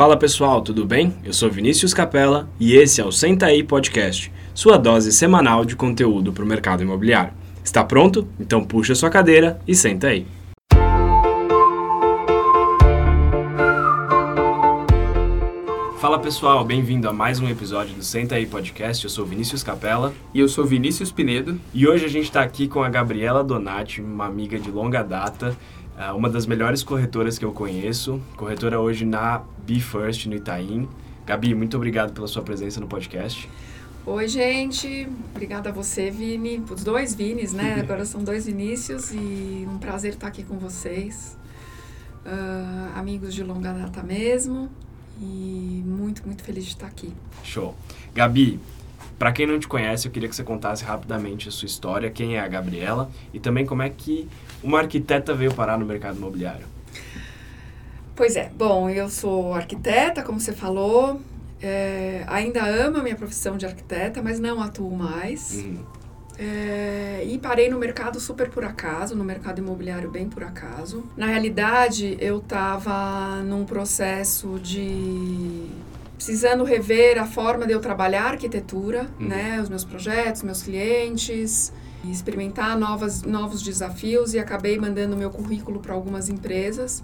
Fala pessoal, tudo bem? Eu sou Vinícius Capella e esse é o Senta aí Podcast, sua dose semanal de conteúdo para o mercado imobiliário. Está pronto? Então puxa sua cadeira e senta aí. Fala pessoal, bem-vindo a mais um episódio do Senta aí Podcast. Eu sou Vinícius Capella E eu sou Vinícius Pinedo. e hoje a gente está aqui com a Gabriela Donati, uma amiga de longa data, uma das melhores corretoras que eu conheço, corretora hoje na Be First no Itaim. Gabi, muito obrigado pela sua presença no podcast. Oi, gente. Obrigada a você, Vini. Os dois Vinis, né? Agora são dois Vinícius e um prazer estar aqui com vocês. Ah, amigos de longa data mesmo. E muito, muito feliz de estar aqui. Show. Gabi, para quem não te conhece, eu queria que você contasse rapidamente a sua história, quem é a Gabriela e também como é que uma arquiteta veio parar no mercado imobiliário. Pois é, bom, eu sou arquiteta, como você falou. É, ainda amo a minha profissão de arquiteta, mas não atuo mais. Uhum. É, e parei no mercado super por acaso, no mercado imobiliário bem por acaso. Na realidade, eu estava num processo de precisando rever a forma de eu trabalhar a arquitetura, Uhum. né, os meus projetos, meus clientes, e experimentar novas, novos desafios e acabei mandando meu currículo para algumas empresas.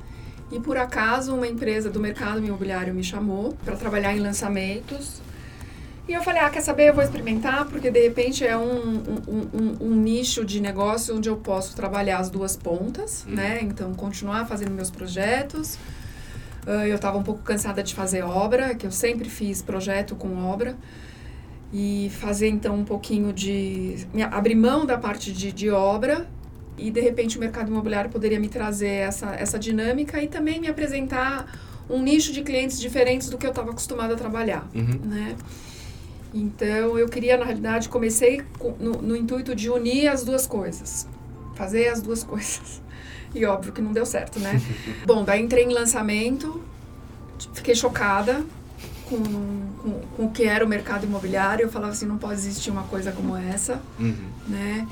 E por acaso uma empresa do mercado imobiliário me chamou para trabalhar em lançamentos. E eu falei, ah, quer saber, eu vou experimentar, porque de repente é um, um, um, um nicho de negócio onde eu posso trabalhar as duas pontas, Uhum. né? Então, continuar fazendo meus projetos. Ah, eu estava um pouco cansada de fazer obra, que eu sempre fiz projeto com obra. E fazer, então, um pouquinho de... abrir mão da parte de, de obra e, de repente, o mercado imobiliário poderia me trazer essa, essa dinâmica e também me apresentar um nicho de clientes diferentes do que eu estava acostumada a trabalhar Uhum. né? Então eu queria, na realidade, comecei com- no, no intuito de unir as duas coisas, fazer as duas coisas. E óbvio que não deu certo, né? Bom, daí entrei em lançamento, fiquei chocada com, com, com o que era o mercado imobiliário. Eu falava assim, não pode existir uma coisa como essa Uhum. né?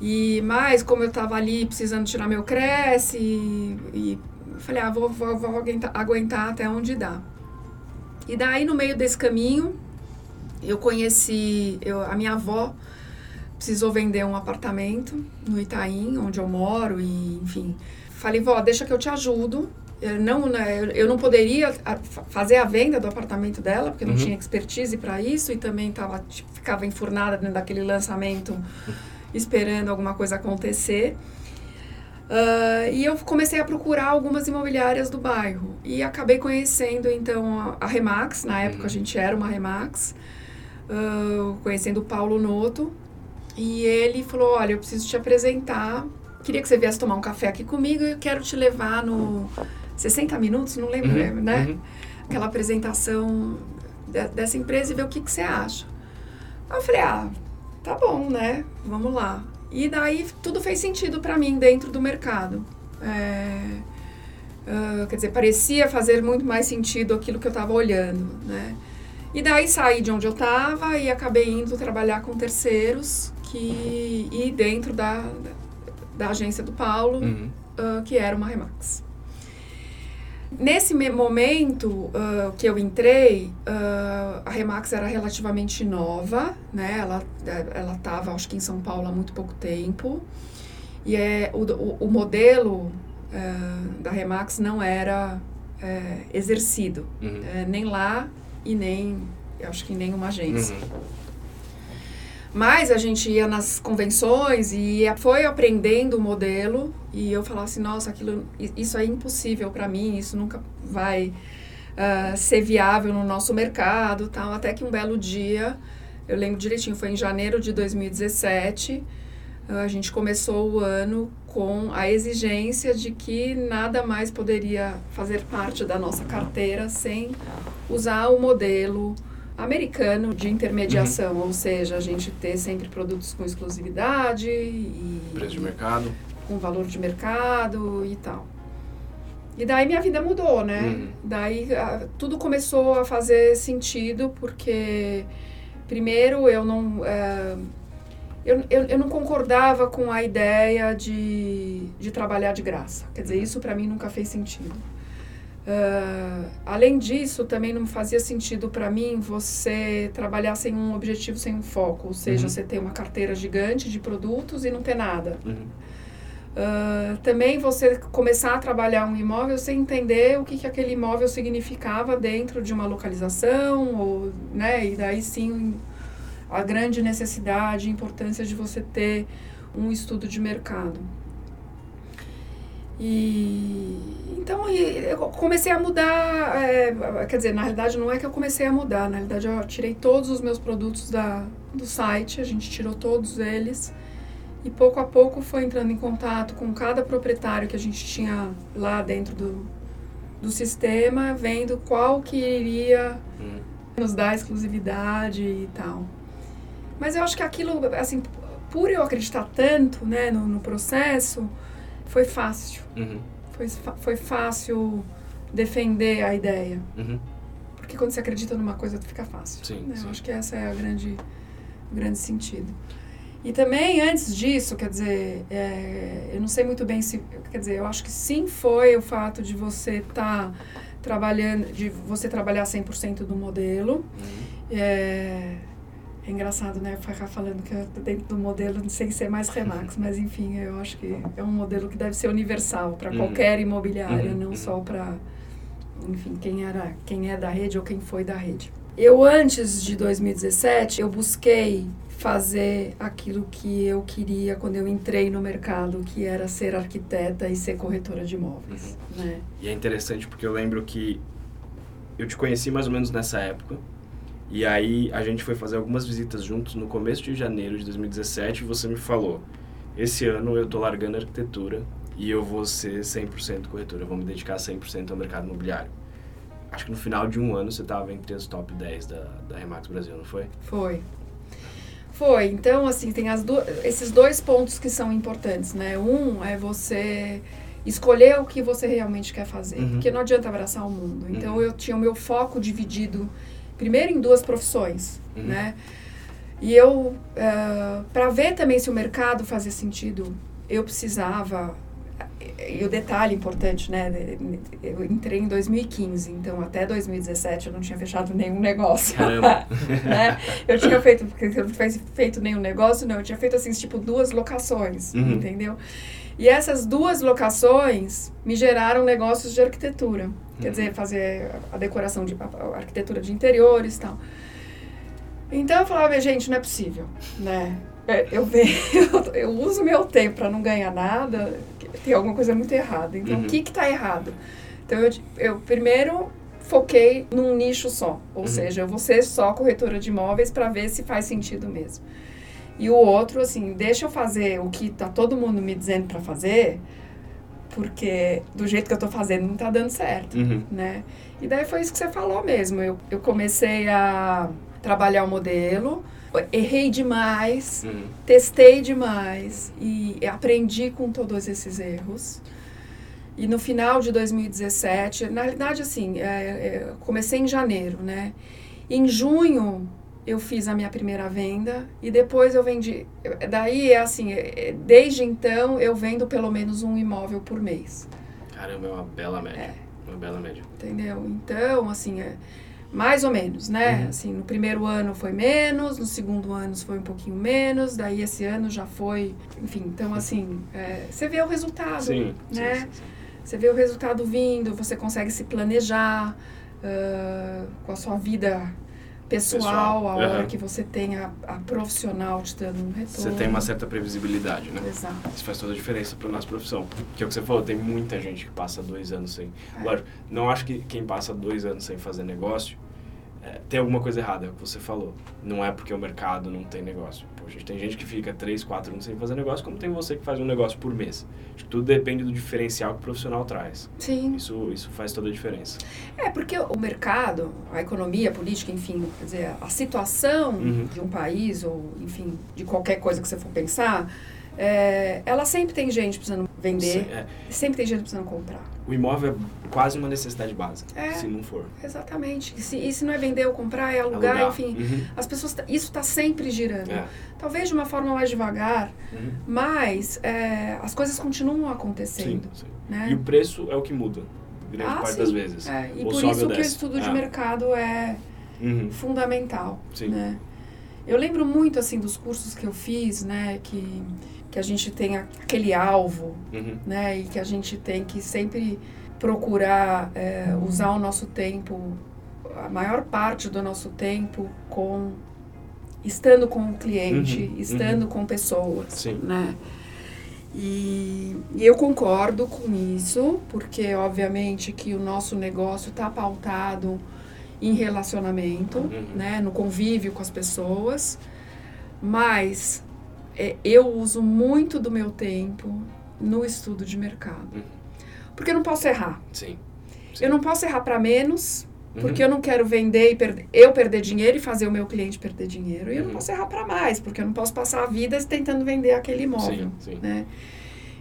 E mais, como eu tava ali precisando tirar meu cresce e, e falei, ah, vou, vou, vou aguentar, aguentar até onde dá. E daí, no meio desse caminho, eu conheci, eu, a minha avó precisou vender um apartamento no Itaim, onde eu moro, e enfim. Falei, vó, deixa que eu te ajudo. Eu não, né, eu- não poderia fazer a venda do apartamento dela, porque não Uhum. tinha expertise para isso, e também tava, tipo, ficava enfurnada dentro daquele lançamento, esperando alguma coisa acontecer. Ah, e eu comecei a procurar algumas imobiliárias do bairro. E acabei conhecendo, então, a, a Remax. Na época, Uhum. a gente era uma Remax. Ah, conhecendo o Paulo Noto. E ele falou, olha, eu preciso te apresentar. Queria que você viesse tomar um café aqui comigo e eu quero te levar no 60 minutos, não lembro, Uhum. né? Uhum. Aquela apresentação de- dessa empresa e ver o que, que você acha. Aí eu falei, ah, tá bom, né? Vamos lá. E daí tudo fez sentido para mim dentro do mercado. É, ah, quer dizer, parecia fazer muito mais sentido aquilo que eu estava olhando, né? E daí saí de onde eu estava e acabei indo trabalhar com terceiros que e dentro da, da agência do Paulo, Uhum. ah, que era uma Remax. Nesse me- momento ah, que eu entrei, ah, a Remax era relativamente nova, né? Ela ela estava, acho que em São Paulo há muito pouco tempo. E é, o, o, o modelo ah, da Remax não era eh, exercido, Uhum. eh, nem lá e nem, acho que em nenhuma agência. Uhum. Mas a gente ia nas convenções e foi aprendendo o modelo e eu falava assim, nossa, aquilo, isso é impossível para mim, isso nunca vai ah, ser viável no nosso mercado, tal. Até que um belo dia, eu lembro direitinho, foi em janeiro de 2017, ah, a gente começou o ano com a exigência de que nada mais poderia fazer parte da nossa carteira sem usar o modelo americano de intermediação, ou seja, a gente ter sempre produtos com exclusividade e Preço de mercado. com valor de mercado e tal. E daí minha vida mudou, né? Uhum. Daí ah, tudo começou a fazer sentido porque primeiro eu não eh, eu, eu, eu não concordava com a ideia de, de trabalhar de graça. Quer dizer, isso para mim nunca fez sentido. Uh, além disso, também não fazia sentido para mim você trabalhar sem um objetivo, sem um foco. Ou seja, uhum. você ter uma carteira gigante de produtos e não ter nada. Uhum. Uh, também você começar a trabalhar um imóvel sem entender o que, que aquele imóvel significava dentro de uma localização, ou, né, e daí sim a grande necessidade e importância de você ter um estudo de mercado. E então eu comecei a mudar, é, quer dizer, na realidade não é que eu comecei a mudar, na realidade eu tirei todos os meus produtos da, do site, a gente tirou todos eles e pouco a pouco foi entrando em contato com cada proprietário que a gente tinha lá dentro do, do sistema, vendo qual que iria hum. nos dar exclusividade e tal. Mas eu acho que aquilo, assim, por eu acreditar tanto né, no, no processo, foi fácil. Uhum. Foi, foi fácil defender a ideia. Uhum. Porque quando você acredita numa coisa, fica fácil. Sim, né? sim. Eu acho que essa é a grande, o grande sentido. E também, antes disso, quer dizer, é, eu não sei muito bem se... Quer dizer, eu acho que sim foi o fato de você estar tá trabalhando... De você trabalhar 100% do modelo. Uhum. É, é engraçado, né? Ficar falando que eu dentro do modelo sem ser mais Remax, mas enfim, eu acho que é um modelo que deve ser universal para uhum. qualquer imobiliária, uhum. não uhum. só para, enfim, quem era, quem é da rede ou quem foi da rede. Eu antes de 2017, eu busquei fazer aquilo que eu queria quando eu entrei no mercado, que era ser arquiteta e ser corretora de imóveis, uhum. né? E é interessante porque eu lembro que eu te conheci mais ou menos nessa época e aí a gente foi fazer algumas visitas juntos no começo de janeiro de 2017 e você me falou: esse ano eu tô largando a arquitetura e eu vou ser 100% corretora, eu vou me dedicar 100% ao mercado imobiliário. Acho que no final de um ano você estava entre as top 10 da, da Remax Brasil, não foi? Foi. Foi. Então, assim, tem as do, esses dois pontos que são importantes, né? Um é você escolher o que você realmente quer fazer, uhum. porque não adianta abraçar o mundo. Então, uhum. eu tinha o meu foco dividido primeiro em duas profissões, uhum. né? E eu, uh, eh, para ver também se o mercado fazia sentido, eu precisava. E o detalhe importante, né? Eu entrei em 2015, então até 2017 eu não tinha fechado nenhum negócio. né? Eu tinha feito, porque eu não tinha feito nenhum negócio, não. Eu tinha feito assim, tipo, duas locações, uhum. entendeu? E essas duas locações me geraram negócios de arquitetura. Quer dizer, uhum. fazer a decoração de a arquitetura de interiores e tal. Então eu falava, gente, não é possível, né? É, eu, eu, eu uso meu tempo para não ganhar nada, tem alguma coisa muito errada. Então, uhum. o que que tá errado? Então, eu, eu primeiro foquei num nicho só. Ou uhum. seja, eu vou ser só corretora de imóveis para ver se faz sentido mesmo. E o outro, assim, deixa eu fazer o que tá todo mundo me dizendo para fazer, porque do jeito que eu tô fazendo não tá dando certo, uhum. né? E daí foi isso que você falou mesmo. Eu, eu comecei a trabalhar o modelo, errei demais, uhum. testei demais e aprendi com todos esses erros. E no final de 2017, na realidade, assim, é, é, comecei em janeiro, né? Em junho, eu fiz a minha primeira venda e depois eu vendi. Daí é assim, é, é, desde então eu vendo pelo menos um imóvel por mês. Caramba, é uma bela média. É. Uma bela média. Entendeu? Então, assim, é mais ou menos, né? Uhum. Assim, no primeiro ano foi menos, no segundo ano foi um pouquinho menos, daí esse ano já foi, enfim, então assim, é, você vê o resultado, sim, né? Sim, sim, você vê o resultado vindo, você consegue se planejar uh, com a sua vida pessoal, pessoal. a hora uhum. que você tem a, a, profissional te dando um retorno. Você tem uma certa previsibilidade, né? Exato. Isso faz toda a diferença para nossa profissão. Que é o que você falou, tem muita gente que passa dois anos sem. É. Lógico, não acho que quem passa dois anos sem fazer negócio é, tem alguma coisa errada, é o que você falou. Não é porque o mercado não tem negócio. Gente, tem gente que fica 3, 4 anos sem fazer negócio, como tem você que faz um negócio por mês. Acho que tudo depende do diferencial que o profissional traz. Sim. Isso, isso faz toda a diferença. É, porque o mercado, a economia, a política, enfim, quer dizer, a situação uhum. de um país, ou enfim, de qualquer coisa que você for pensar, é, ela sempre tem gente precisando vender, é. sempre tem gente precisando comprar. O imóvel é quase uma necessidade básica, é, se não for. Exatamente. E se, e se não é vender ou comprar, é alugar, alugar. enfim. Uhum. As pessoas, isso está sempre girando. É. Talvez de uma forma mais devagar, uhum. mas é, as coisas continuam acontecendo. Sim, sim. Né? E o preço é o que muda grande Ah, parte sim. das vezes. É, e Ou por isso que o estudo de Ah. mercado é Uhum. fundamental, Sim. né? Eu lembro muito, assim, dos cursos que eu fiz, né, que, que a gente tem aquele alvo, Uhum. né, e que a gente tem que sempre procurar é, usar o nosso tempo, a maior parte do nosso tempo com estando com o cliente, Uhum, estando com pessoas, Sim. né? E, e eu concordo com isso, porque obviamente que o nosso negócio está pautado em relacionamento, Uhum. né, no convívio com as pessoas, mas é, eu uso muito do meu tempo no estudo de mercado, Uhum. porque eu não posso errar. Sim. Eu não posso errar para menos, Uhum. porque eu não quero vender e perder, eu perder dinheiro e fazer o meu cliente perder dinheiro. E eu não Uhum. posso errar para mais, porque eu não posso passar a vida tentando vender aquele imóvel, Sim, sim. né?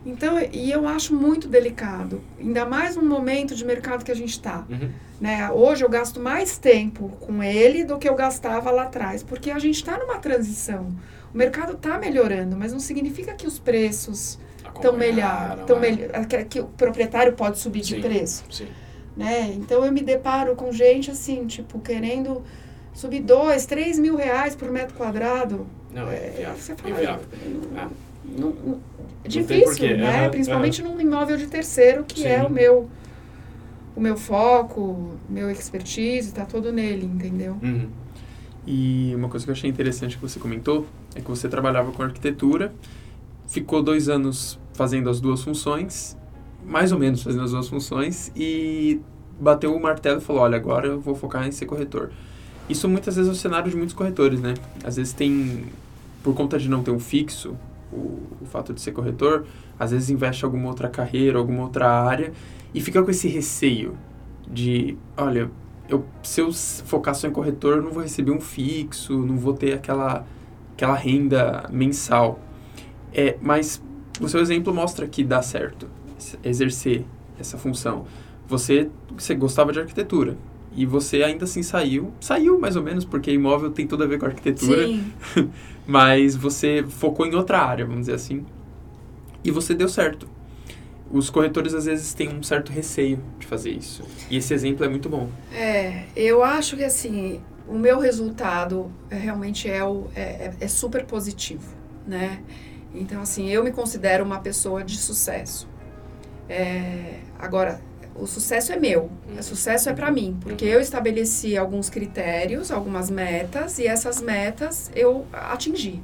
Então, e eu acho muito delicado, ainda mais no momento de mercado que a gente está. Uhum. Né? Hoje eu gasto mais tempo com ele do que eu gastava lá atrás, porque a gente está numa transição. O mercado está melhorando, mas não significa que os preços estão melhor, Acompanharam, estão é. melhor, que, que o proprietário pode subir de Sim. preço, Sim. né? Então eu me deparo com gente assim, tipo, querendo subir dois, três mil reais por metro quadrado. Não, é É, inviável. você fala, Inviável. Ah. Não, não- é tem difícil, né? aham, Principalmente num imóvel de terceiro, que é Sim. o meu o meu foco, meu expertise, tá todo nele, entendeu? Uhum. E uma coisa que eu achei interessante que você comentou é que você trabalhava com arquitetura, ficou dois anos fazendo as duas funções, mais ou menos fazendo as duas funções, e bateu o martelo e falou: Olha, agora eu vou focar em ser corretor. Isso muitas vezes é o cenário de muitos corretores, né? Às vezes tem, por conta de não ter um fixo, o, o fato de ser corretor, às vezes investe alguma outra carreira, alguma outra área, e fica com esse receio de: Olha, eu, se eu focar só em corretor, eu não vou receber um fixo, não vou ter aquela, aquela renda mensal. É, mas o seu exemplo mostra que dá certo exercer essa função. Você, você gostava de arquitetura e você ainda assim saiu, saiu mais ou menos, porque imóvel tem tudo a ver com arquitetura, mas você focou em outra área, vamos dizer assim, e você deu certo. Os corretores às vezes têm um certo receio de fazer isso. E esse exemplo é muito bom. é, eu acho que assim, o meu resultado é, realmente é, o, é, é- é super positivo, né? Então, assim, eu me considero uma pessoa de sucesso. É, agora, o sucesso é meu, o sucesso é para mim, porque eu estabeleci alguns critérios, algumas metas, e essas metas eu atingi.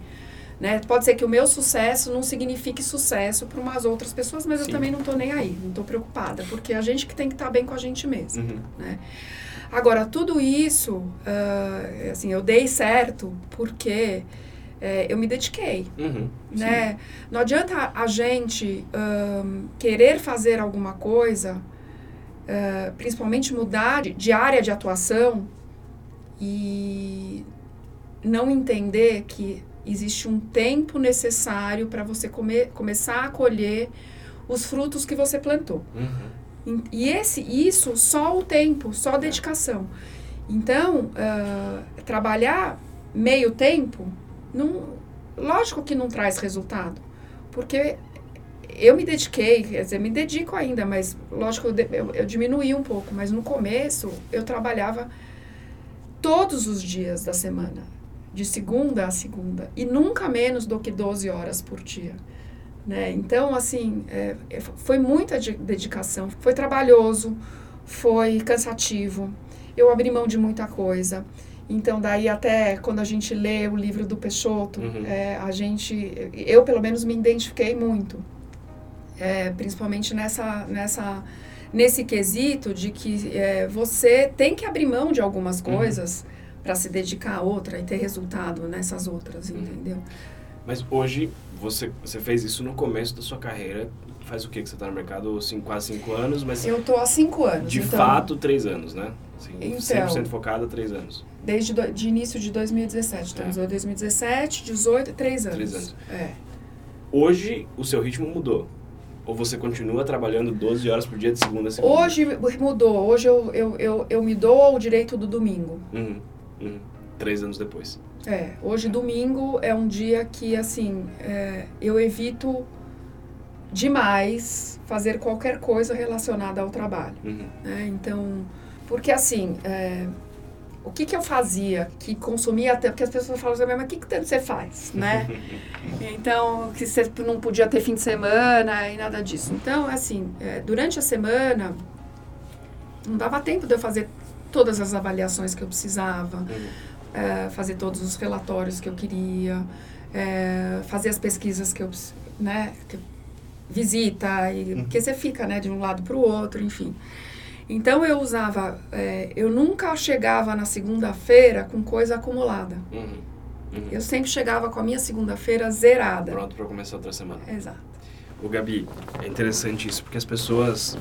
Né? Pode ser que o meu sucesso não signifique sucesso para umas outras pessoas, mas Sim. eu também não estou nem aí, não estou preocupada, porque a gente que tem que estar bem com a gente mesmo. Uhum. Agora, tudo isso, ah, assim, eu dei certo porque eh, eu me dediquei, Uhum. né? Não adianta a gente ahn, querer fazer alguma coisa, ah, principalmente mudar de área de atuação e não entender que existe um tempo necessário para você comer, começar a colher os frutos que você plantou. Uhum. E esse, isso só o tempo, só a dedicação. Então, ah, trabalhar meio tempo, não, lógico que não traz resultado. Porque eu me dediquei, quer dizer, me dedico ainda, mas lógico, eu, eu, eu diminuí um pouco. Mas no começo, eu trabalhava todos os dias da semana, de segunda a segunda, e nunca menos do que 12 horas por dia. Né? Então, assim, é, é, foi muita de- dedicação, foi trabalhoso, foi cansativo, eu abri mão de muita coisa. Então, daí até quando a gente lê o livro do Peixoto, Uhum. é, a gente, eu pelo menos me identifiquei muito, É, principalmente nessa, nessa, nesse quesito de que é, você tem que abrir mão de algumas coisas para se dedicar a outra e ter resultado nessas outras, entendeu? Mas hoje, você, você fez isso no começo da sua carreira. Faz o que que você está no mercado? Cinco, quase cinco anos, mas Eu tô há cinco anos. de então, fato, três anos, né? Assim, Então. 100% focada, três anos. Desde do, de início de 2017. Estamos em 2017, 18, três anos. Três anos. É. Hoje, o seu ritmo mudou. Ou você continua trabalhando 12 horas por dia de segunda a segunda? Hoje mudou. Hoje eu, eu, eu, eu me dou o direito do domingo. Uhum, uhum. Três anos depois. É, hoje domingo é um dia que, assim, é, eu evito demais fazer qualquer coisa relacionada ao trabalho. Uhum. né? Então, porque assim, é, o que, que eu fazia que consumia tempo? Porque as pessoas falam assim, mas o que, que tanto você faz, né? então, que você não podia ter fim de semana e nada disso. Então, assim, é, durante a semana, não dava tempo de eu fazer todas as avaliações que eu precisava, Uhum. é, fazer todos os relatórios que eu queria, é, fazer as pesquisas que eu, né, que eu- visita, e, Uhum. porque você fica, né, de um lado para o outro, enfim. Então eu usava, é, eu nunca chegava na segunda-feira com coisa acumulada. Uhum. Uhum. Eu sempre chegava com a minha segunda-feira zerada. Pronto para começar outra semana. Exato. O Gabi, é interessante isso, porque as pessoas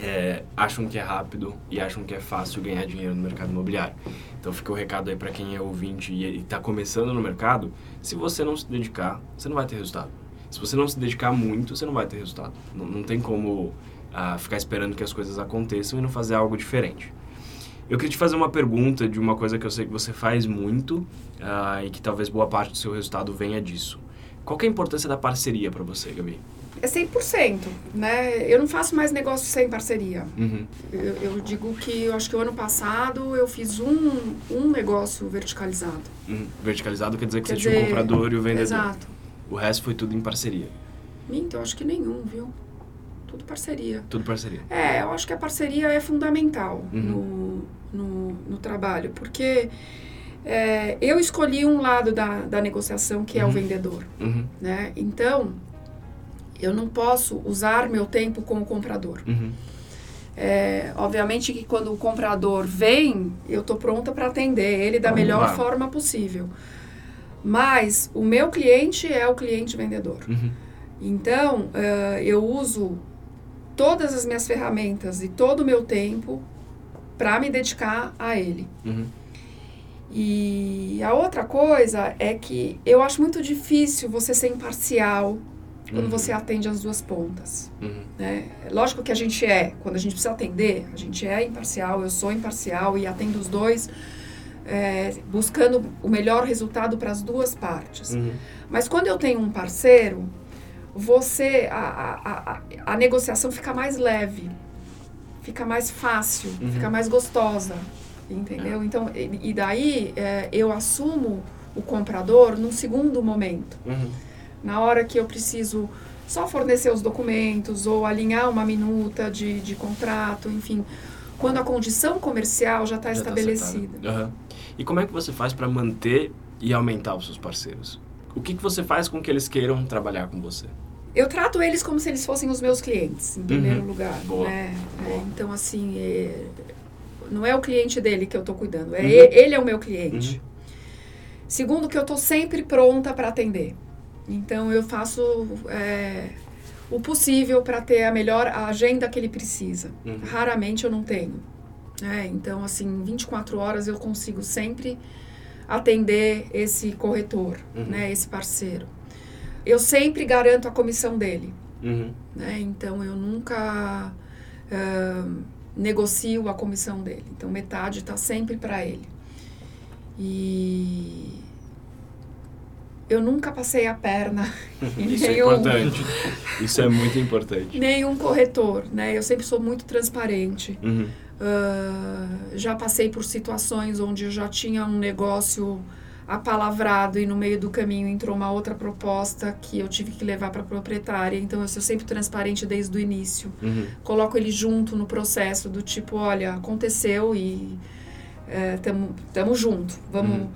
é, acham que é rápido e acham que é fácil ganhar dinheiro no mercado imobiliário. Então fica o recado aí para quem é ouvinte e está começando no mercado, se você não se dedicar, você não vai ter resultado. Se você não se dedicar muito, você não vai ter resultado. Não, não tem como ah, ficar esperando que as coisas aconteçam e não fazer algo diferente. Eu queria te fazer uma pergunta de uma coisa que eu sei que você faz muito ah, e que talvez boa parte do seu resultado venha disso. Qual é a importância da parceria para você, Gabi? É 100%, né? Eu não faço mais negócio sem parceria. Uhum. Eu, eu digo que eu acho que o ano passado eu fiz um, um negócio verticalizado. Uhum. Verticalizado quer dizer que Quer você tinha o dizer, comprador e o vendedor. Exato. O resto foi tudo em parceria. Minto, eu acho que nenhum, viu? Tudo parceria. Tudo parceria. É, eu acho que a parceria é fundamental Uhum. no, no, no trabalho, porque é, eu escolhi um lado da, da negociação que é o Uhum. vendedor, Uhum. né? Então, eu não posso usar meu tempo com o comprador. Uhum. É, obviamente que quando o comprador vem, eu estou pronta para atender ele da melhor lá. forma possível. Mas o meu cliente é o cliente vendedor. Uhum. Então, eh, eu uso todas as minhas ferramentas e todo o meu tempo para me dedicar a ele. Uhum. E a outra coisa é que eu acho muito difícil você ser imparcial quando Uhum. você atende as duas pontas. Uhum. Né? Lógico que a gente é, quando a gente precisa atender, a gente é imparcial, eu sou imparcial e atendo os dois, eh, buscando o melhor resultado para as duas partes. Uhum. Mas quando eu tenho um parceiro, você a, a, a, a negociação fica mais leve, fica mais fácil, Uhum. fica mais gostosa, entendeu? Então e, e daí é, eu assumo o comprador num segundo momento, Uhum. Na hora que eu preciso só fornecer os documentos ou alinhar uma minuta de, de contrato, enfim, quando a condição comercial já está tá estabelecida. acertado. Aham. E como é que você faz para manter e aumentar os seus parceiros? O que, que você faz com que eles queiram trabalhar com você? Eu trato eles como se eles fossem os meus clientes, em primeiro Uhum. lugar. Boa. Né? É, Boa. então, assim, é, não é o cliente dele que eu estou cuidando, é Uhum. ele é o meu cliente. Uhum. Segundo, que eu estou sempre pronta para atender. Então, eu faço é, o possível para ter a melhor agenda que ele precisa. Uhum. Raramente eu não tenho. É, então, assim, em 24 horas eu consigo sempre atender esse corretor, Uhum. né, esse parceiro. Eu sempre garanto a comissão dele. Uhum. né? Então eu nunca ahn, negocio a comissão dele. Então metade está sempre para ele. E eu nunca passei a perna em Isso é nenhum, importante. Isso é muito importante. nenhum corretor, né? Eu sempre sou muito transparente. Uhum. Ah, já passei por situações onde eu já tinha um negócio apalavrado e no meio do caminho entrou uma outra proposta que eu tive que levar para a proprietária. Então eu sou sempre transparente desde o início. Uhum. Coloco ele junto no processo do tipo, olha, aconteceu e é, tamo, tamo junto. Vamos. Uhum.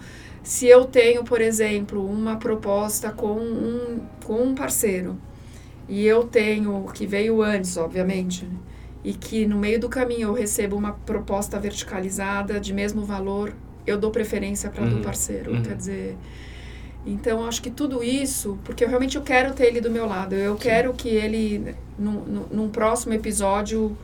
Se eu tenho, por exemplo, uma proposta com um, com um parceiro e eu tenho que veio antes, obviamente, né? e que no meio do caminho eu recebo uma proposta verticalizada de mesmo valor, eu dou preferência para Uhum. do parceiro. Uhum. Quer dizer, então acho que tudo isso, porque eu realmente eu quero ter ele do meu lado, eu Sim. quero que ele num, num- próximo episódio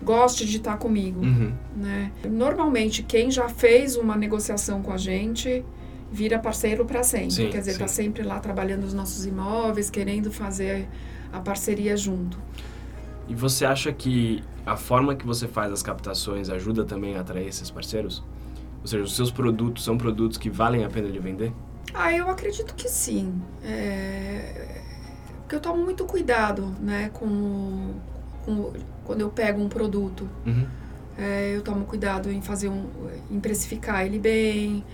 goste de estar comigo, Uhum. né? Normalmente quem já fez uma negociação com a gente vira parceiro para sempre, Sim, quer dizer, sim. tá sempre lá trabalhando os nossos imóveis, querendo fazer a parceria junto. E você acha que a forma que você faz as captações ajuda também a atrair esses parceiros? Ou seja, os seus produtos são produtos que valem a pena de vender? Ah, eu acredito que sim. É, porque eu tomo muito cuidado, né, com, com quando eu pego um produto. Uhum. É, eu tomo cuidado em fazer um, em precificar ele bem.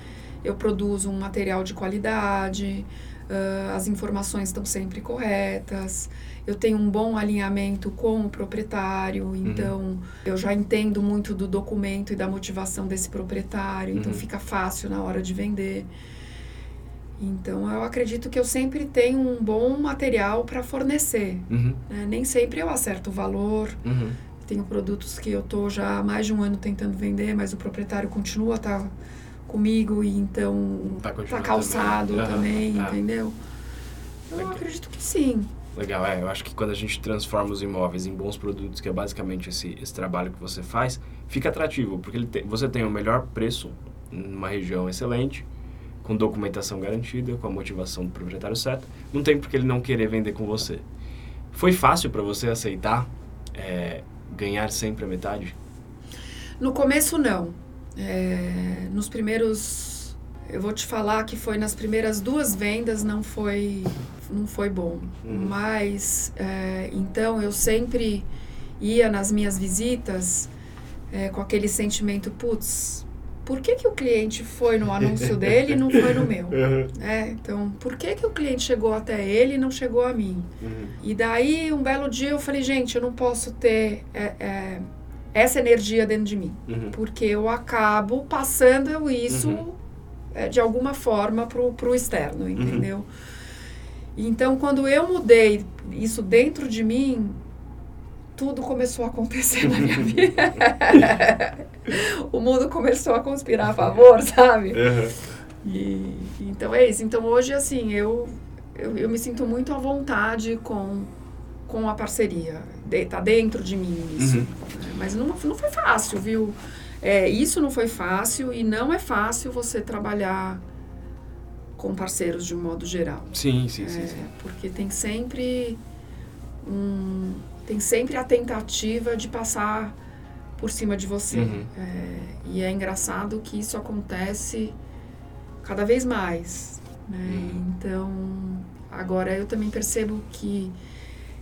Eu produzo um material de qualidade. Uh, as informações estão sempre corretas. Eu tenho um bom alinhamento com o proprietário, então uhum. eu já entendo muito do documento e da motivação desse proprietário, então uhum. fica fácil na hora de vender. Então eu acredito que eu sempre tenho um bom material para fornecer. Uhum. Né? Nem sempre eu acerto o valor. Uhum. Tenho produtos que eu estou já há mais de um ano tentando vender, mas o proprietário continua tá comigo e então tá, tá calçado também, também entendeu? Eu Legal. acredito que sim. Legal, é. Eu acho que quando a gente transforma os imóveis em bons produtos, que é basicamente esse, esse trabalho que você faz, fica atrativo, porque ele tem, você tem o melhor preço numa região excelente, com documentação garantida, com a motivação do proprietário certa. Não tem por que ele não querer vender com você. Foi fácil para você aceitar é, ganhar sempre a metade? No começo, não. É, nos primeiros. Eu vou te falar que foi nas primeiras duas vendas não foi, não foi bom. Uhum. Mas, é, então, eu sempre ia nas minhas visitas é, com aquele sentimento: putz, por que, que o cliente foi no anúncio dele e não foi no meu? Uhum. É, então, por que, que o cliente chegou até ele e não chegou a mim? Uhum. E daí, um belo dia, eu falei, gente, eu não posso ter é, é, essa energia dentro de mim. Uhum. Porque eu acabo passando isso, uhum. é, de alguma forma, pro, pro externo, entendeu? Então, quando eu mudei isso dentro de mim, tudo começou a acontecer na minha vida. o mundo começou a conspirar a favor, sabe? Uhum. E, então é isso. Então hoje, assim, eu, eu, eu, me sinto muito à vontade com, com a parceria. De, tá dentro de mim isso. Uhum. Mas não, não foi fácil, viu? É, isso não foi fácil e não é fácil você trabalhar com parceiros de um modo geral. Sim, sim, sim. É, sim. Porque tem sempre um tem sempre a tentativa de passar por cima de você. Uhum. É, e é engraçado que isso acontece cada vez mais. Né? Uhum. Então, agora eu também percebo que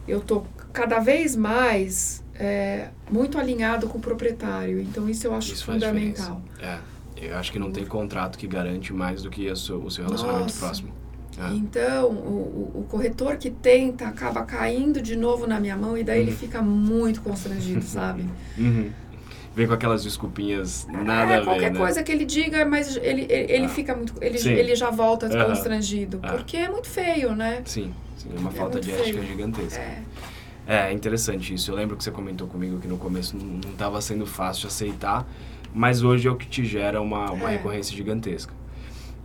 eu tô cada vez mais é, muito alinhado com o proprietário. Então, isso eu acho isso fundamental. É, eu acho que não tem contrato que garante mais do que o seu, o seu relacionamento Nossa. próximo. É. Então, o, o, corretor que tenta acaba caindo de novo na minha mão e daí uhum. ele fica muito constrangido, sabe? Uhum. Vem com aquelas desculpinhas, nada é, a ver, qualquer né? coisa que ele diga, mas ele, ele, ele Ah. fica muito. Ele, Sim. ele já volta Aham. constrangido. Porque é muito feio, né? Sim, sim, é uma É falta de ética gigantesca. É. É, interessante isso. Eu lembro que você comentou comigo que no começo não estava sendo fácil aceitar, mas hoje é o que te gera uma, uma É. recorrência gigantesca.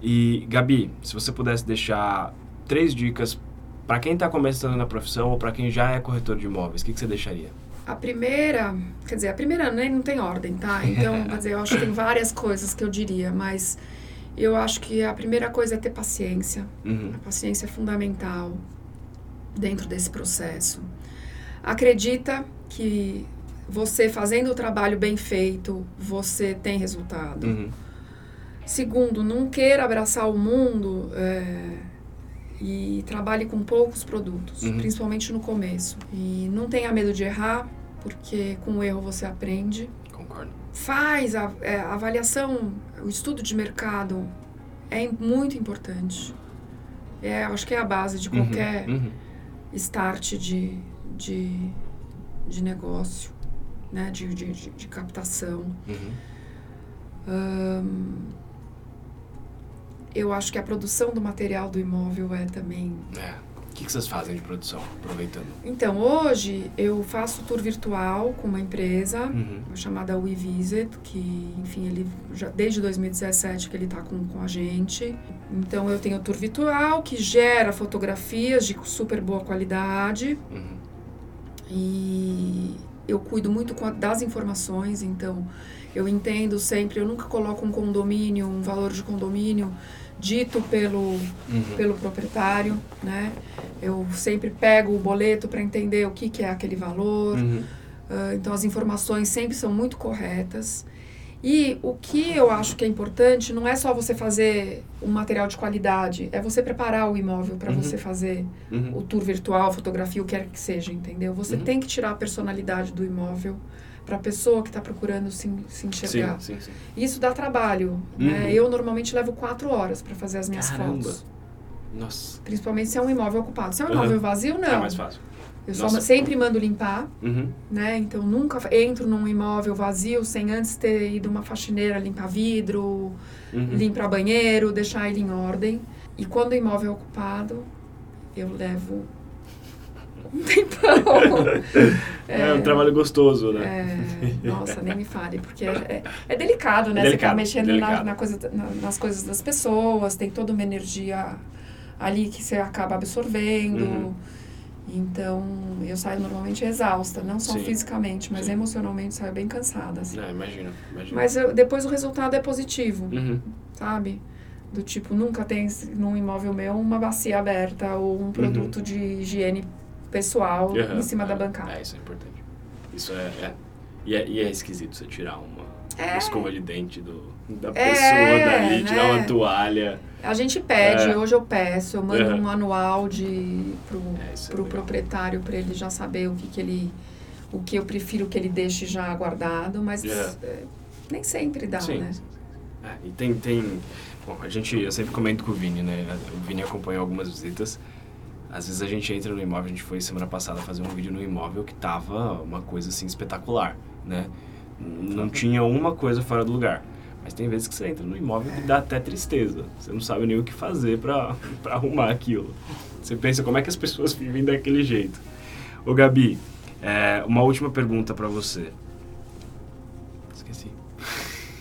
E, Gabi, se você pudesse deixar três dicas para quem está começando na profissão ou para quem já é corretor de imóveis, o que, que você deixaria? A primeira, quer dizer, a primeira nem não tem ordem, tá? Então, quer dizer, eu acho que tem várias coisas que eu diria, mas eu acho que a primeira coisa é ter paciência. Uhum. A paciência é fundamental dentro desse processo. Acredita que você fazendo o trabalho bem feito, você tem resultado. Uhum. Segundo, não queira abraçar o mundo é, e trabalhe com poucos produtos, Uhum. principalmente no começo. E não tenha medo de errar, porque com o erro você aprende. Concordo. Faz a, é, a avaliação, o estudo de mercado é muito importante. É, acho que é a base de qualquer Uhum. Start de, de, de negócio, né? de, de, de, de captação. Uhum. Ahn, eu acho que a produção do material do imóvel é também. É. O que, que vocês fazem de produção, aproveitando? Então, hoje eu faço tour virtual com uma empresa Uhum. chamada WeVisit, que, enfim, ele já desde 2017 que ele está com, com a gente. Então, eu tenho tour virtual que gera fotografias de super boa qualidade Uhum. e eu cuido muito das informações, então eu entendo sempre, eu nunca coloco um condomínio, um valor de condomínio dito pelo, Uhum. pelo proprietário, né? Eu sempre pego o boleto para entender o que, que é aquele valor. Uhum. Ah, então as informações sempre são muito corretas. E o que eu acho que é importante não é só você fazer um material de qualidade, é você preparar o imóvel para Uhum. você fazer Uhum. o tour virtual, fotografia, o que quer que seja, entendeu? Você Uhum. tem que tirar a personalidade do imóvel para a pessoa que está procurando se, se enxergar. Sim, sim, sim. Isso dá trabalho. Né? Uhum. Eu normalmente levo quatro horas para fazer as minhas Caramba. fotos. Nossa. Principalmente se é um imóvel ocupado. Se é um Uhum. imóvel vazio, não. É mais fácil. Eu só sempre mando limpar, Uhum. né? Então nunca entro num imóvel vazio sem antes ter ido uma faxineira limpar vidro, Uhum. limpar banheiro, deixar ele em ordem. E quando o imóvel é ocupado, eu levo um tempão. É, um trabalho gostoso, né? É, nossa, nem me fale, porque é, é- é delicado, né? É Você delicado, tá mexendo na, na coisa, na- nas coisas das pessoas, tem toda uma energia ali que você acaba absorvendo. Uhum. Então, eu saio normalmente exausta, não só Sim. fisicamente, mas Sim. emocionalmente saio bem cansada. assim. Não, imagino, imagino. Mas eu- depois o resultado é positivo, Uhum. sabe? Do tipo, nunca tem num imóvel meu uma bacia aberta ou um produto de higiene pessoal Uhum. em cima da É, bancada. É, isso é importante. Isso é, é. E, é. e é esquisito você tirar uma, uma É. escova de dente do, da É, pessoa dali, né? tirar uma toalha. A gente pede, É. hoje eu peço, eu mando um manual de pro, pro proprietário para ele já saber o que, que ele o que eu prefiro que ele deixe já guardado, mas nem sempre dá, sim. né? É, e tem, tem. Bom, a gente. Eu sempre comento com o Vini, né? O Vini acompanhou algumas visitas. Às vezes a gente entra no imóvel, a gente foi semana passada fazer um vídeo no imóvel que tava uma coisa assim espetacular, né? Não tinha uma coisa fora do lugar. Mas tem vezes que você entra no imóvel e dá até tristeza. Você não sabe nem o que fazer pra, pra arrumar aquilo. Você pensa como é que as pessoas vivem daquele jeito. Ô Gabi, é, uma última pergunta pra você.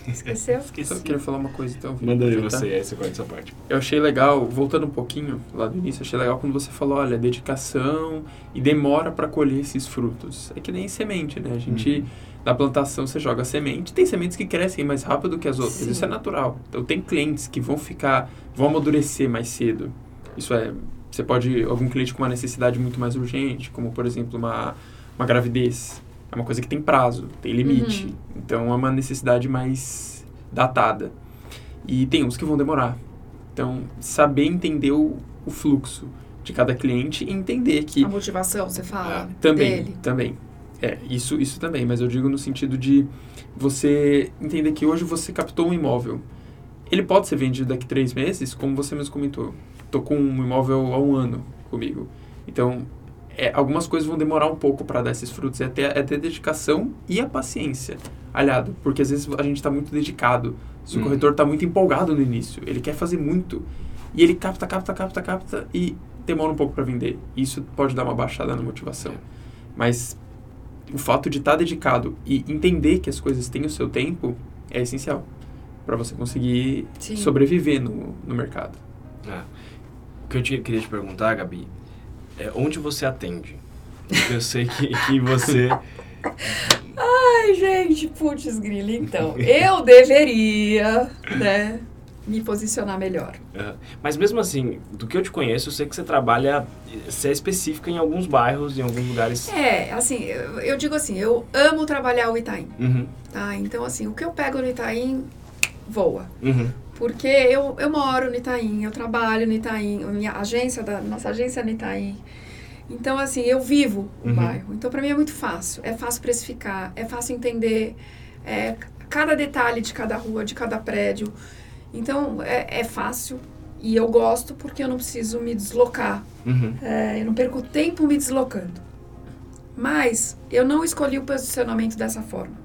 Esqueceu? Esqueci. Só queria falar uma coisa então. Vini, Manda aí você, aí você corta essa parte. Eu achei legal, voltando um pouquinho lá do início, achei legal quando você falou, olha, dedicação e demora para colher esses frutos. É que nem semente, né? A gente, Uhum. na plantação, você joga semente. Tem sementes que crescem mais rápido que as outras. Sim. Isso é natural. Então, tem clientes que vão ficar, vão amadurecer mais cedo. Isso é, você pode, algum cliente com uma necessidade muito mais urgente, como, por exemplo, uma, uma gravidez. É uma coisa que tem prazo, tem limite. Uhum. Então, é uma necessidade mais datada. E tem uns que vão demorar. Então, saber entender o, o fluxo de cada cliente e entender que A motivação, você fala, É, também, dele. também. É, isso, isso também, mas eu digo no sentido de você entender que hoje você captou um imóvel. Ele pode ser vendido daqui a três meses, como você mesmo comentou. Tô com um imóvel há um ano comigo. Então, é, algumas coisas vão demorar um pouco para dar esses frutos. É ter, é ter dedicação e a paciência aliado. Porque às vezes a gente está muito dedicado. Se o Hum. corretor está muito empolgado no início, ele quer fazer muito. E ele capta, capta, capta, capta e demora um pouco para vender. Isso pode dar uma baixada na motivação. Mas o fato de estar dedicado e entender que as coisas têm o seu tempo é essencial para você conseguir Sim. sobreviver no, no mercado. Ah, o que eu te- queria te perguntar, Gabi, é onde você atende? Eu sei que, que você. Ai, gente, putz, grilo, então. Eu deveria, né, me posicionar melhor. Ah, mas mesmo assim, do que eu te conheço, eu sei que você trabalha. Você é específica em alguns bairros, em alguns lugares. É, assim, eu, eu digo assim, eu amo trabalhar o Itaim, Uhum, tá? Então, assim, o que eu pego no Itaim, voa. uhum, Porque eu, eu moro no Itaim, eu trabalho no Itaim, minha agência, da, nossa agência é no Itaim. Então, assim, eu vivo o Uhum. bairro. Então, para mim é muito fácil. É fácil precificar, é fácil entender é, cada detalhe de cada rua, de cada prédio. Então, é, é fácil e eu gosto porque eu não preciso me deslocar. uhum. É, eu não perco tempo me deslocando. Mas eu não escolhi o posicionamento dessa forma.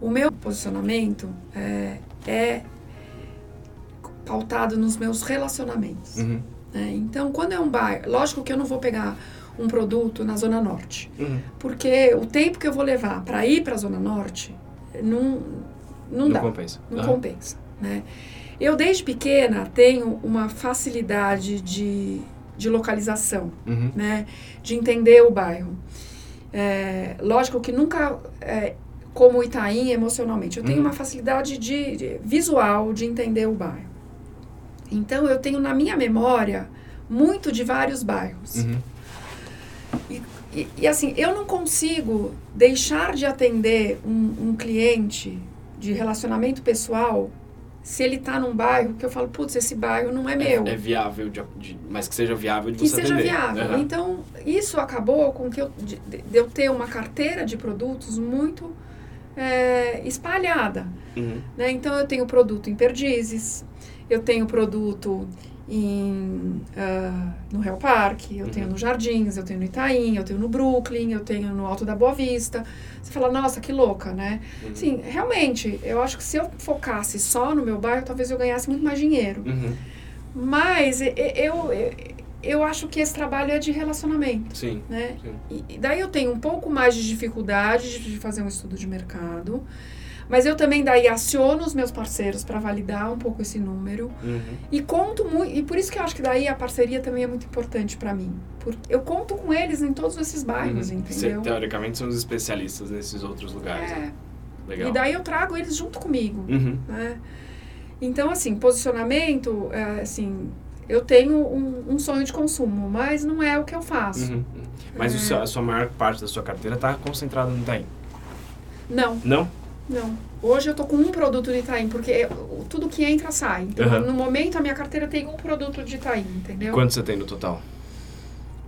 O meu posicionamento é, é pautado nos meus relacionamentos. Uhum, né? Então, quando é um bairro, lógico que eu não vou pegar um produto na Zona Norte, uhum. porque o tempo que eu vou levar para ir para a Zona Norte não, não, dá compensa. não Ah, compensa, né? Eu, desde pequena, tenho uma facilidade de, de localização, Uhum, né? De entender o bairro. É, lógico que nunca, é, como Itaim, emocionalmente. Eu tenho Uhum. uma facilidade de, de- visual de entender o bairro. Então, eu tenho na minha memória muito de vários bairros. uhum, E, e, assim, eu não consigo deixar de atender um, um cliente de relacionamento pessoal, se ele tá num bairro que eu falo, putz, esse bairro não é, meu. É, viável, de, de, mas que seja viável de que você seja atender. viável. Aham. Então, isso acabou com que eu, de, de eu ter uma carteira de produtos muito é, espalhada. Uhum. Né? Então, eu tenho produto em Perdizes, eu tenho produto em, ah, no Real Park, eu tenho Uhum. no Jardins, eu tenho no Itaim, eu tenho no Brooklyn, eu tenho no Alto da Boa Vista. Você fala, nossa, que louca, né? Uhum. Sim, realmente, eu acho que se eu focasse só no meu bairro, talvez eu ganhasse muito mais dinheiro. Uhum. Mas eu, eu, eu acho que esse trabalho é de relacionamento, Sim. né? Sim. E, daí eu tenho um pouco mais de dificuldade de, de fazer um estudo de mercado. Mas eu também daí aciono os meus parceiros para validar um pouco esse número. Uhum. E conto muito, e por isso que eu acho que daí a parceria também é muito importante para mim. Porque eu conto com eles em todos esses bairros, Uhum. entendeu? Cê, teoricamente são os especialistas nesses outros lugares. né? É. Legal. E daí eu trago eles junto comigo, Uhum. né? Então, assim, posicionamento, é, assim, eu tenho um, um sonho de consumo, mas não é o que eu faço. Uhum. Mas É. seu- a sua maior parte da sua carteira está concentrada no Itaim. Não, Não? Não. Hoje eu tô com um produto de Itaim, porque eu- tudo que entra sai. Então, Aham. no momento, a minha carteira tem um produto de Itaim, entendeu? Quanto você tem no total?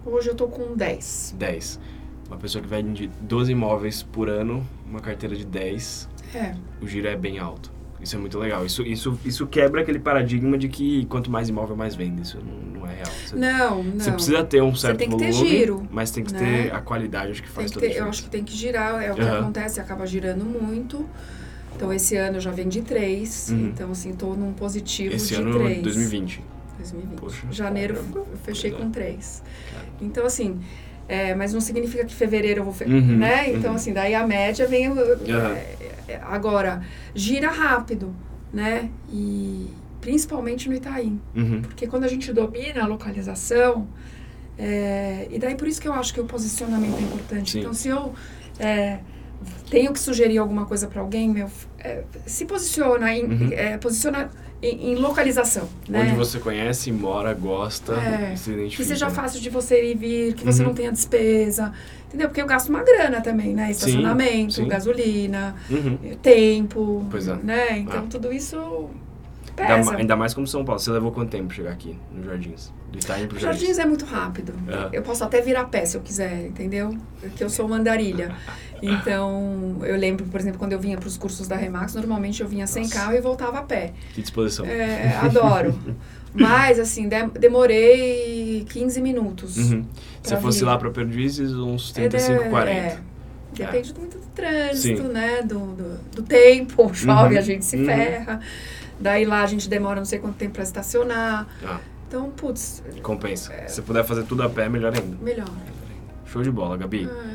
Hoje eu tô com 10. 10. Uma pessoa que vende 12 imóveis por ano, uma carteira de 10, É. o giro é bem alto. Isso é muito legal. Isso, isso, isso quebra aquele paradigma de que quanto mais imóvel, mais vende. Isso não, não é real. Você, Não, não. você precisa ter um certo tem que ter volume, giro, mas tem que né? ter a qualidade, acho que faz que toda a ter, eu acho que tem que girar, é o que Aham. acontece, acaba girando muito. Então, esse ano eu já vendi três. Uhum. Então, assim, tô num positivo Esse de ano, três. 2020. 2020. Poxa, Janeiro eu fechei Pois é. com três. Então, assim, é, mas não significa que fevereiro eu vou fechar, Uhum, né? Então, uhum. assim, daí a média vem... É, é, agora, gira rápido, né? E principalmente no Itaim. Uhum. Porque quando a gente domina a localização, é, e daí por isso que eu acho que o posicionamento é importante. Sim. Então, se eu é, tenho que sugerir alguma coisa para alguém, meu, é, se posiciona em, Uhum. é, posiciona em, em localização, né? Onde você conhece, mora, gosta É, se identifica. Que seja fácil de você ir e vir, que você Uhum. não tenha despesa, entendeu? Porque eu gasto uma grana também, né? Estacionamento, sim. gasolina, Uhum. tempo, Pois é. né? Então Ah. tudo isso Ainda, ainda mais como São Paulo. Você levou quanto tempo chegar aqui, no Jardins? Do Itaim pro Jardins? Jardins é muito rápido. É. Eu posso até virar pé se eu quiser, entendeu? Porque eu sou uma andarilha. Então, eu lembro, por exemplo, quando eu vinha para os cursos da Remax, normalmente eu vinha sem Nossa. carro e voltava a pé. Que disposição. É, adoro. Mas, assim, de- demorei 15 minutos. Uhum. Se eu fosse vir. lá pra Perdizes, uns É, 35, de- 40. é. Depende muito do trânsito, Sim. né? Do, do, do tempo. Chove, Uhum. a gente se Uhum. ferra. Daí lá a gente demora não sei quanto tempo para estacionar. Ah, Então, putz, compensa. É. Se você puder fazer tudo a pé, melhor ainda. melhor. Show de bola, Gabi. Ah.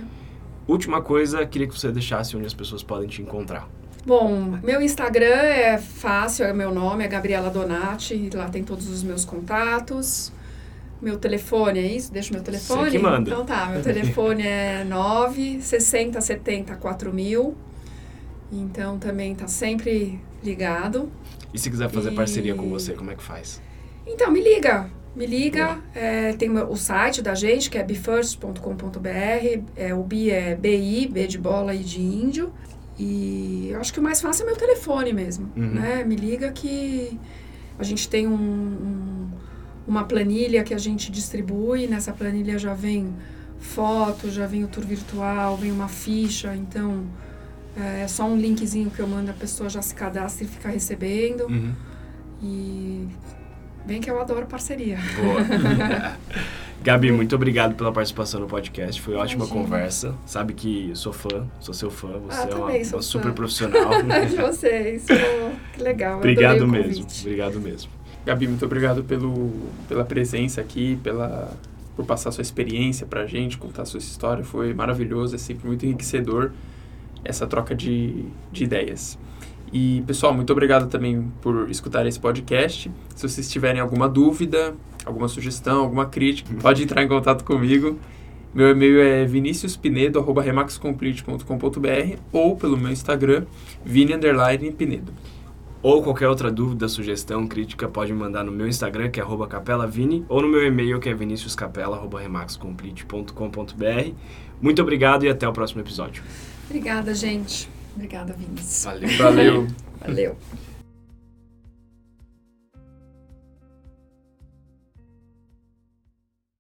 Última coisa, queria que você deixasse onde as pessoas podem te encontrar. Bom, meu Instagram é fácil, é meu nome, é Gabriela Donati, lá tem todos os meus contatos. Meu telefone é isso? Deixa o meu telefone? Você que manda. Então tá, meu telefone é 9 60 70 4000. Então também tá sempre ligado. E se quiser fazer E- parceria com você, como é que faz? Então me liga, me liga. É, tem o site da gente que é bifirst.com.br. É, o bi é BI, B de bola e de índio. E eu acho que o mais fácil é meu telefone mesmo, Uhum. né? Me liga que a gente tem um, um- uma planilha que a gente distribui. Nessa planilha já vem foto, já vem o tour virtual, vem uma ficha. Então é só um linkzinho que eu mando, a pessoa já se cadastra e fica recebendo. Uhum. E bem que eu adoro parceria. Boa. Gabi, muito obrigado pela participação no podcast. Foi ótima Imagina. conversa. Sabe que sou fã, sou seu fã. Você Ah, é uma, uma super profissional. de vocês. Pô, que legal. obrigado mesmo. Obrigado mesmo. Gabi, muito obrigado pelo, pela presença aqui, pela, por passar sua experiência pra gente, contar sua história. Foi maravilhoso, é sempre muito enriquecedor essa troca de, de ideias. E, pessoal, muito obrigado também por escutar esse podcast. Se vocês tiverem alguma dúvida, alguma sugestão, alguma crítica, pode entrar em contato comigo. Meu e-mail é viniciuspinedo.remaxcomplete.com.br ou pelo meu Instagram, vini_pinedo. Ou qualquer outra dúvida, sugestão, crítica, pode me mandar no meu Instagram, que é capelavini, ou no meu e-mail, que é viniciuscapela.remaxcomplete.com.br. Muito obrigado e até o próximo episódio. Obrigada, gente. Obrigada, Vinícius. Valeu. Valeu. Valeu.